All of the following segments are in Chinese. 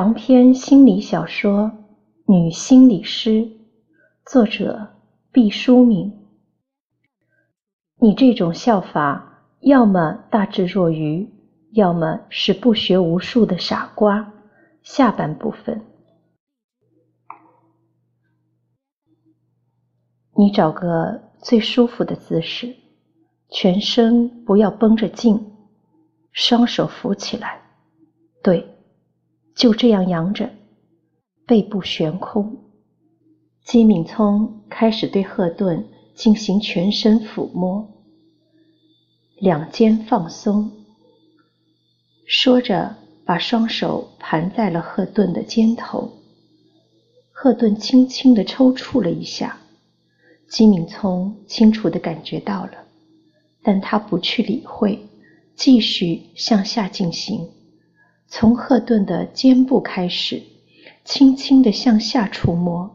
长篇心理小说《女心理师》，作者毕淑敏。你这种笑法，要么大智若愚，要么是不学无术的傻瓜。下半部分，你找个最舒服的姿势，全身不要绷着劲，双手扶起来，对。就这样扬着，背部悬空。姬敏聪开始对赫顿进行全身抚摸，两肩放松。说着，把双手盘在了赫顿的肩头。赫顿轻轻地抽搐了一下，姬敏聪清楚地感觉到了，但他不去理会，继续向下进行。从赫顿的肩部开始，轻轻地向下触摸，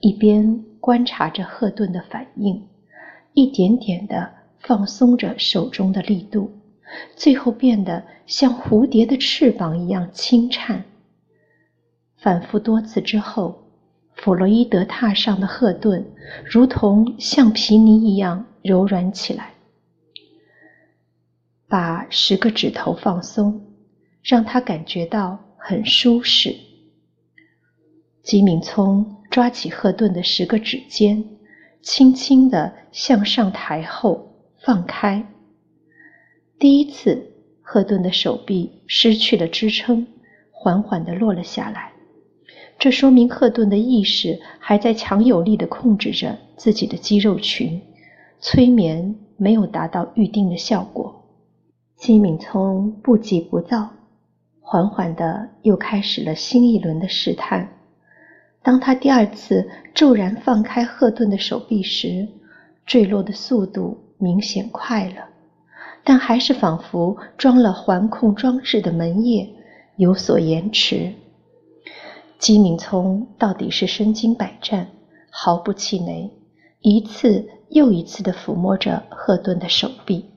一边观察着赫顿的反应，一点点地放松着手中的力度，最后变得像蝴蝶的翅膀一样轻颤。反复多次之后，弗洛伊德榻上的赫顿如同橡皮泥一样柔软起来。把十个指头放松。让他感觉到很舒适。吉敏聪抓起赫顿的十个指尖，轻轻地向上抬后放开。第一次，赫顿的手臂失去了支撑，缓缓地落了下来。这说明赫顿的意识还在强有力地控制着自己的肌肉群，催眠没有达到预定的效果。吉敏聪不急不躁。缓缓的又开始了新一轮的试探。当他第二次骤然放开赫顿的手臂时，坠落的速度明显快了，但还是仿佛装了环控装置的门页有所延迟。姬敏聪到底是身经百战，毫不气馁，一次又一次地抚摸着赫顿的手臂。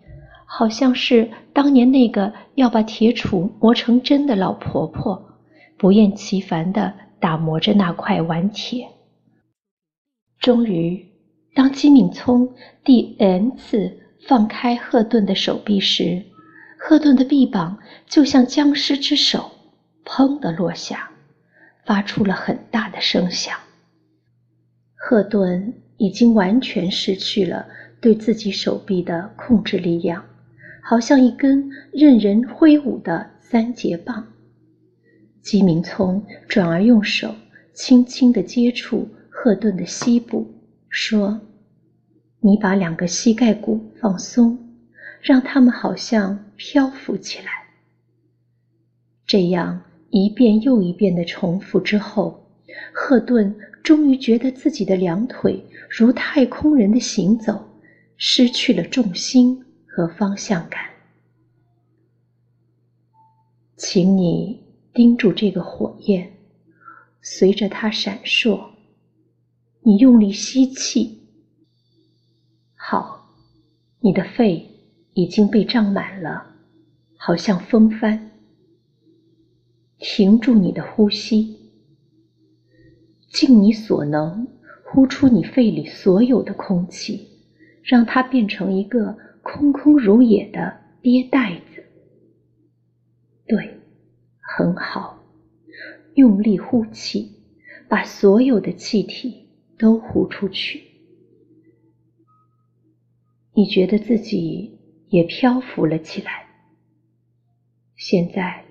好像是当年那个要把铁杵磨成针的老婆婆，不厌其烦地打磨着那块顽铁。终于，当金敏聪第 n 次放开赫顿的手臂时，赫顿的臂膀就像僵尸之手，砰的落下，发出了很大的声响。赫顿已经完全失去了对自己手臂的控制力量。好像一根任人挥舞的三节棒。吉明聪转而用手轻轻地接触赫顿的膝部，说：“你把两个膝盖骨放松，让它们好像漂浮起来。”这样一遍又一遍的重复之后，赫顿终于觉得自己的两腿如太空人的行走，失去了重心。和方向感，请你盯住这个火焰，随着它闪烁，你用力吸气。好，你的肺已经被胀满了，好像风帆。停住你的呼吸，尽你所能呼出你肺里所有的空气，让它变成一个。空空如也的憋袋子，对，很好。用力呼气，把所有的气体都呼出去。你觉得自己也漂浮了起来。现在，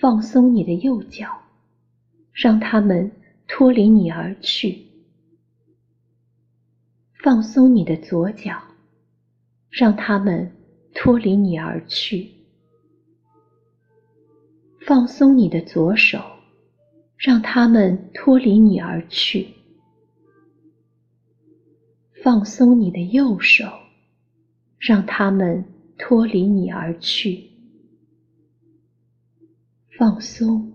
放松你的右脚，让它们脱离你而去。放松你的左脚。让他们脱离你而去，放松你的左手，让他们脱离你而去，放松你的右手，让他们脱离你而去，放松，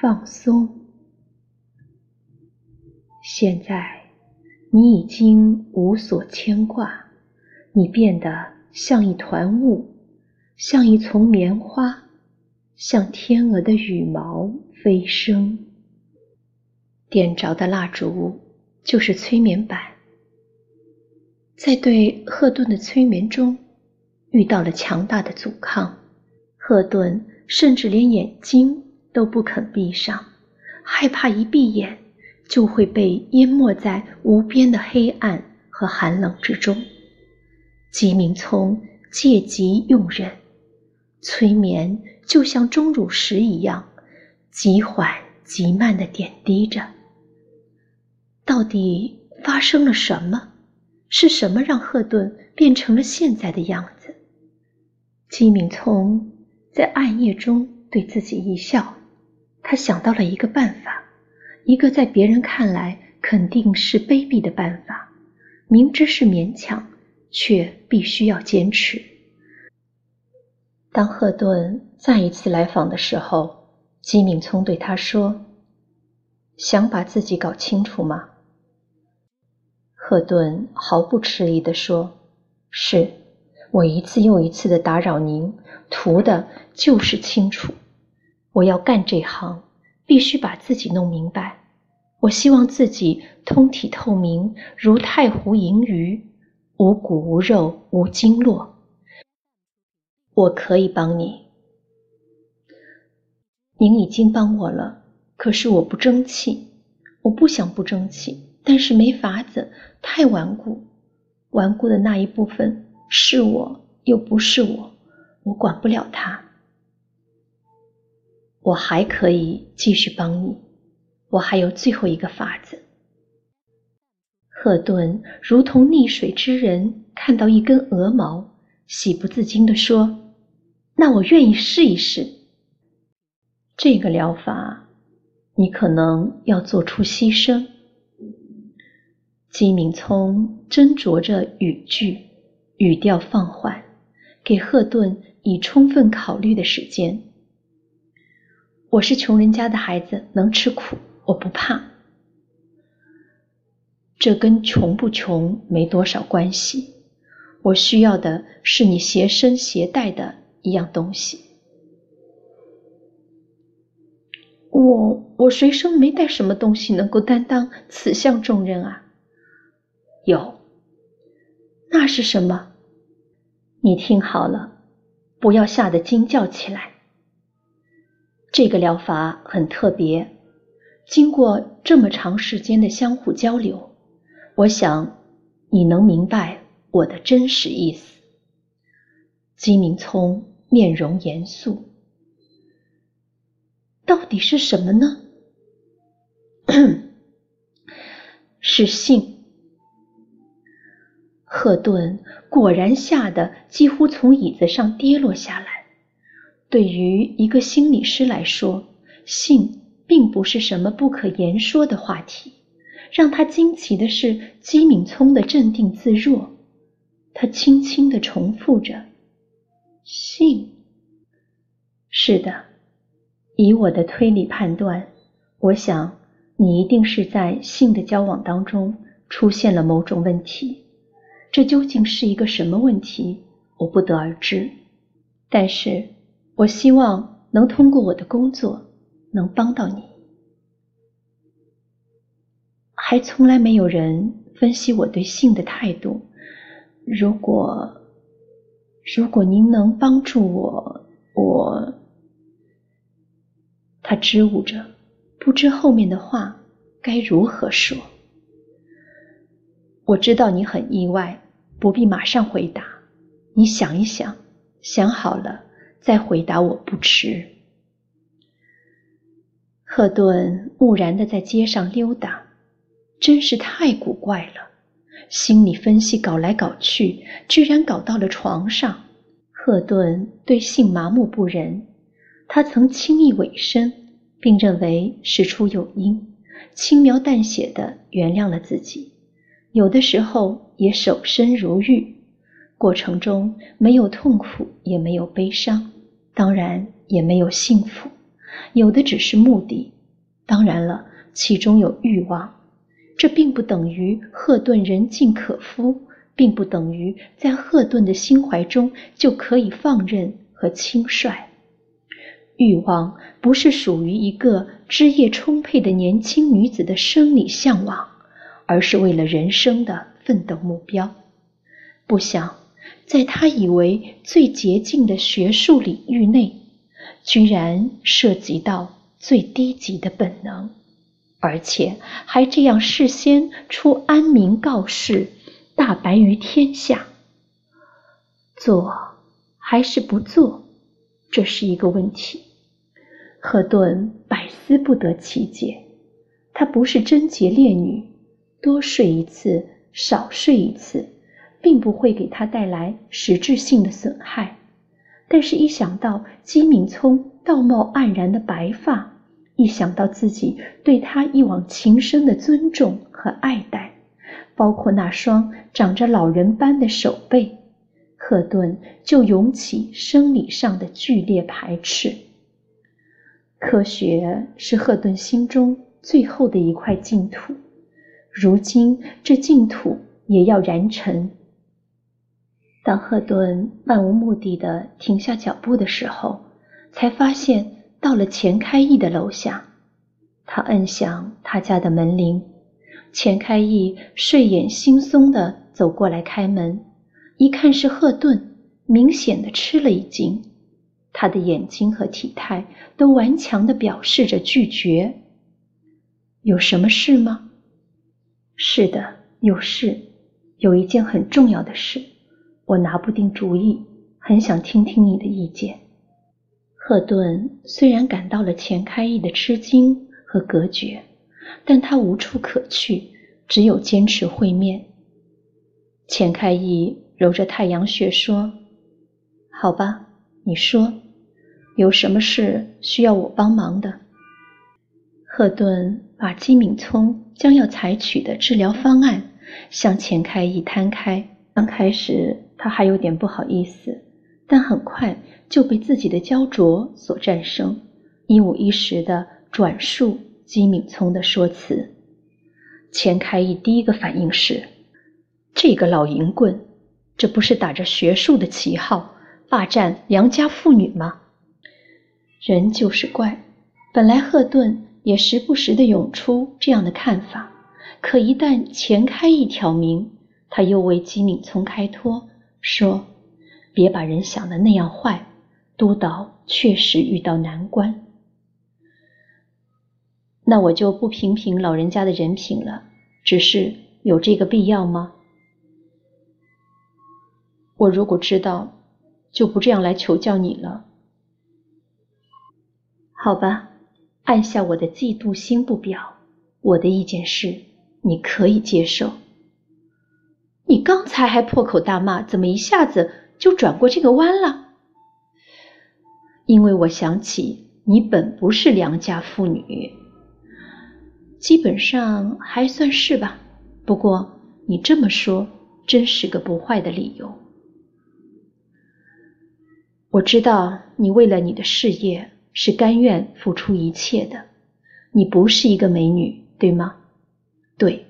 放松。现在你已经无所牵挂。你变得像一团雾，像一丛棉花，像天鹅的羽毛飞升。点着的蜡烛就是催眠板，在对赫顿的催眠中，遇到了强大的阻抗。赫顿甚至连眼睛都不肯闭上，害怕一闭眼就会被淹没在无边的黑暗和寒冷之中。吉明聪借机用忍，催眠就像钟乳石一样，极缓极慢地点滴着。到底发生了什么？是什么让赫顿变成了现在的样子？吉明聪。在暗夜中对自己一笑，他想到了一个办法，一个在别人看来肯定是卑鄙的办法，明知是勉强，却必须要坚持。当赫顿再一次来访的时候，金敏聪对他说：“想把自己搞清楚吗？”赫顿毫不迟疑地说：“是。”我一次又一次的打扰您，图的就是清楚。我要干这行，必须把自己弄明白。我希望自己通体透明，如太湖银鱼，无骨无肉无经络。我可以帮你。您已经帮我了，可是我不争气，我不想不争气，但是没法子，太顽固，顽固的那一部分。是我又不是我，我管不了他。我还可以继续帮你，我还有最后一个法子。赫顿如同溺水之人看到一根鹅毛，喜不自禁地说：“那我愿意试一试。这个疗法，你可能要做出牺牲。”金敏聪斟酌着语句。语调放缓，给赫顿以充分考虑的时间。我是穷人家的孩子，能吃苦，我不怕。这跟穷不穷没多少关系。我需要的是你携身携带的一样东西。我我随身没带什么东西能够担当此项重任啊。有。那是什么？你听好了，不要吓得惊叫起来。这个疗法很特别，经过这么长时间的相互交流，我想你能明白我的真实意思。金明聪面容严肃，到底是什么呢？是性。赫顿果然吓得几乎从椅子上跌落下来。对于一个心理师来说，性并不是什么不可言说的话题。让他惊奇的是姬敏聪的镇定自若。他轻轻地重复着：“性。”是的，以我的推理判断，我想你一定是在性的交往当中出现了某种问题。这究竟是一个什么问题？我不得而知。但是，我希望能通过我的工作能帮到你。还从来没有人分析我对性的态度。如果，如果您能帮助我，我……他支吾着，不知后面的话该如何说。我知道你很意外。不必马上回答，你想一想，想好了再回答我不迟。赫顿木然的在街上溜达，真是太古怪了。心理分析搞来搞去，居然搞到了床上。赫顿对性麻木不仁，他曾轻易委身，并认为事出有因，轻描淡写的原谅了自己。有的时候也守身如玉，过程中没有痛苦，也没有悲伤，当然也没有幸福，有的只是目的。当然了，其中有欲望，这并不等于赫顿人尽可夫，并不等于在赫顿的心怀中就可以放任和轻率。欲望不是属于一个枝叶充沛的年轻女子的生理向往，而是为了人生的奋斗目标。不想，在他以为最洁净的学术领域内，居然涉及到最低级的本能，而且还这样事先出安民告示，大白于天下。做还是不做，这是一个问题。赫顿百思不得其解。她不是贞洁烈女，多睡一次，少睡一次，并不会给她带来实质性的损害。但是，一想到姬敏聪道貌岸然的白发，一想到自己对他一往情深的尊重和爱戴，包括那双长着老人般的手背，赫顿就涌起生理上的剧烈排斥。科学是赫顿心中最后的一块净土，如今这净土也要燃尘。当赫顿漫无目的地停下脚步的时候，才发现到了钱开义的楼下。他摁响他家的门铃，钱开义睡眼惺忪地走过来开门，一看是赫顿，明显的吃了一惊。他的眼睛和体态都顽强地表示着拒绝。有什么事吗？是的，有事，有一件很重要的事，我拿不定主意，很想听听你的意见。赫顿虽然感到了钱开义的吃惊和隔绝，但他无处可去，只有坚持会面。钱开义揉着太阳穴说：“好吧，你说。”有什么事需要我帮忙的？赫顿把金敏聪将要采取的治疗方案向钱开义摊开。刚开始他还有点不好意思，但很快就被自己的焦灼所战胜，一五一十的转述姬敏聪的说辞。钱开义第一个反应是：这个老淫棍，这不是打着学术的旗号霸占良家妇女吗？人就是怪，本来赫顿也时不时的涌出这样的看法，可一旦钱开义挑明，他又为吉敏聪开脱，说：“别把人想的那样坏，督导确实遇到难关。”那我就不评评老人家的人品了，只是有这个必要吗？我如果知道，就不这样来求教你了。好吧，按下我的嫉妒心不表。我的意见是，你可以接受。你刚才还破口大骂，怎么一下子就转过这个弯了？因为我想起你本不是良家妇女，基本上还算是吧。不过你这么说，真是个不坏的理由。我知道你为了你的事业。是甘愿付出一切的。你不是一个美女，对吗？对。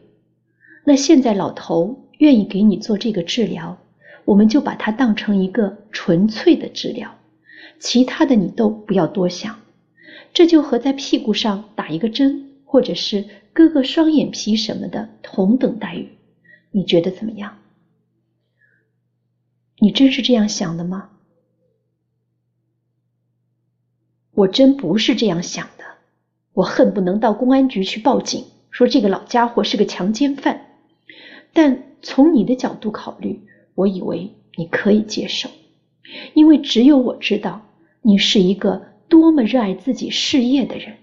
那现在老头愿意给你做这个治疗，我们就把它当成一个纯粹的治疗，其他的你都不要多想。这就和在屁股上打一个针，或者是割个双眼皮什么的同等待遇。你觉得怎么样？你真是这样想的吗？我真不是这样想的，我恨不能到公安局去报警，说这个老家伙是个强奸犯。但从你的角度考虑，我以为你可以接受，因为只有我知道你是一个多么热爱自己事业的人。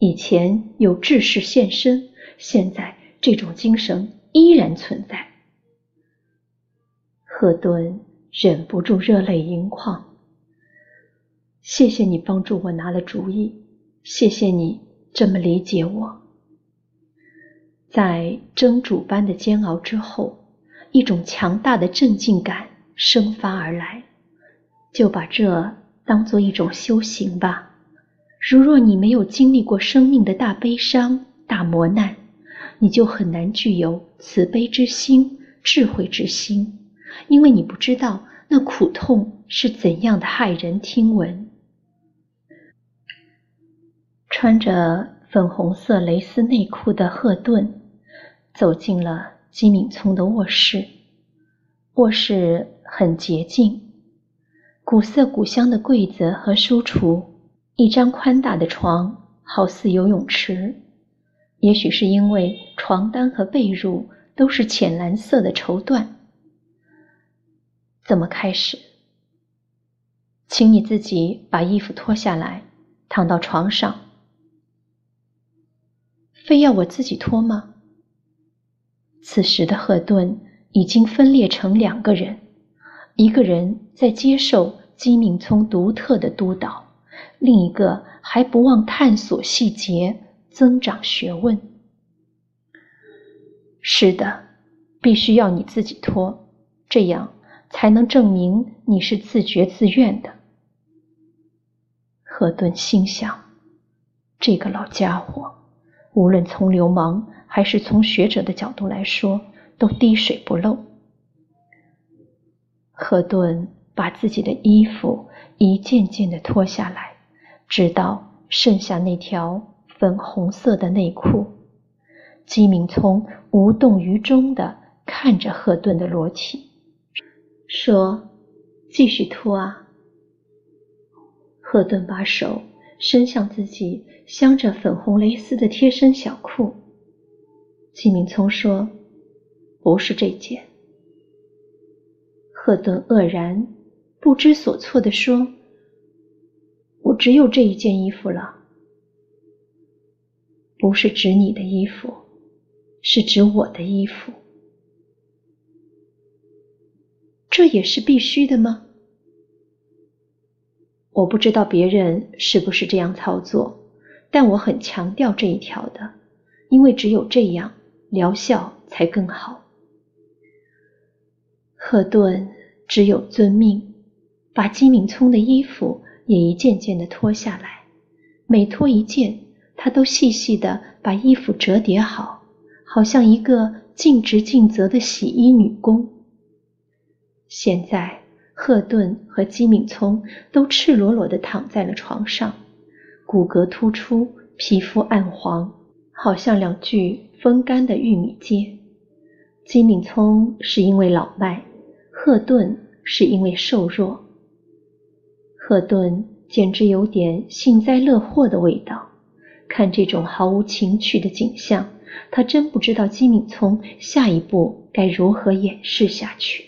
以前有志士献身，现在这种精神依然存在。赫顿忍不住热泪盈眶。谢谢你帮助我拿了主意，谢谢你这么理解我。在蒸煮般的煎熬之后，一种强大的镇静感生发而来。就把这当做一种修行吧。如若你没有经历过生命的大悲伤、大磨难，你就很难具有慈悲之心、智慧之心，因为你不知道那苦痛是怎样的骇人听闻。穿着粉红色蕾丝内裤的赫顿走进了金敏聪的卧室。卧室很洁净，古色古香的柜子和书橱，一张宽大的床，好似游泳池。也许是因为床单和被褥都是浅蓝色的绸缎。怎么开始？请你自己把衣服脱下来，躺到床上。非要我自己脱吗？此时的赫顿已经分裂成两个人，一个人在接受姬敏聪独特的督导，另一个还不忘探索细节。增长学问。是的，必须要你自己脱，这样才能证明你是自觉自愿的。赫顿心想，这个老家伙，无论从流氓还是从学者的角度来说，都滴水不漏。赫顿把自己的衣服一件件的脱下来，直到剩下那条。粉红色的内裤，姬敏聪无动于衷地看着赫顿的裸体，说：“继续脱啊。”赫顿把手伸向自己镶着粉红蕾丝的贴身小裤。季敏聪说：“不是这件。”赫顿愕然、不知所措地说：“我只有这一件衣服了。”不是指你的衣服，是指我的衣服。这也是必须的吗？我不知道别人是不是这样操作，但我很强调这一条的，因为只有这样疗效才更好。赫顿只有遵命，把金敏聪的衣服也一件件的脱下来，每脱一件。他都细细的把衣服折叠好，好像一个尽职尽责的洗衣女工。现在，赫顿和姬敏聪都赤裸裸的躺在了床上，骨骼突出，皮肤暗黄，好像两具风干的玉米秸。姬敏聪是因为老迈，赫顿是因为瘦弱。赫顿简直有点幸灾乐祸的味道。看这种毫无情趣的景象，他真不知道姬敏聪下一步该如何掩饰下去。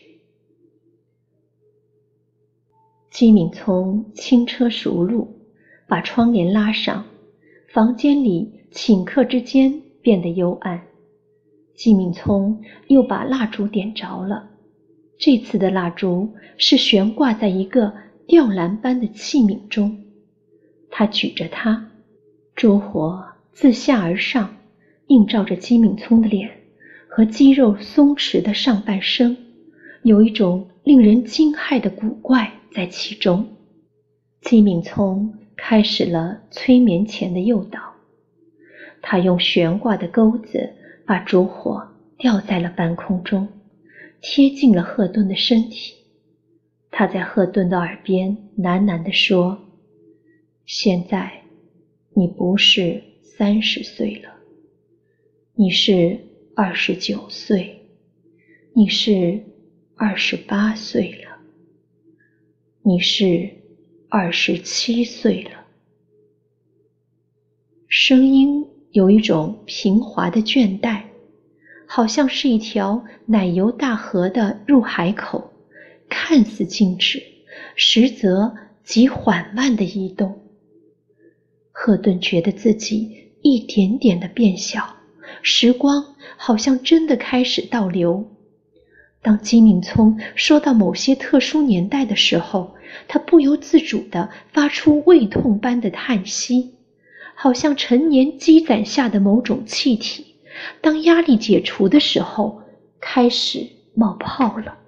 姬敏聪轻车熟路，把窗帘拉上，房间里顷刻之间变得幽暗。姬敏聪又把蜡烛点着了，这次的蜡烛是悬挂在一个吊篮般的器皿中，他举着它。烛火自下而上，映照着姬敏聪的脸和肌肉松弛的上半身，有一种令人惊骇的古怪在其中。季敏聪开始了催眠前的诱导，他用悬挂的钩子把烛火吊在了半空中，贴近了赫顿的身体。他在赫顿的耳边喃喃地说：“现在。”你不是三十岁了，你是二十九岁，你是二十八岁了，你是二十七岁了。声音有一种平滑的倦怠，好像是一条奶油大河的入海口，看似静止，实则极缓慢的移动。赫顿觉得自己一点点的变小，时光好像真的开始倒流。当金敏聪说到某些特殊年代的时候，他不由自主地发出胃痛般的叹息，好像陈年积攒下的某种气体，当压力解除的时候，开始冒泡了。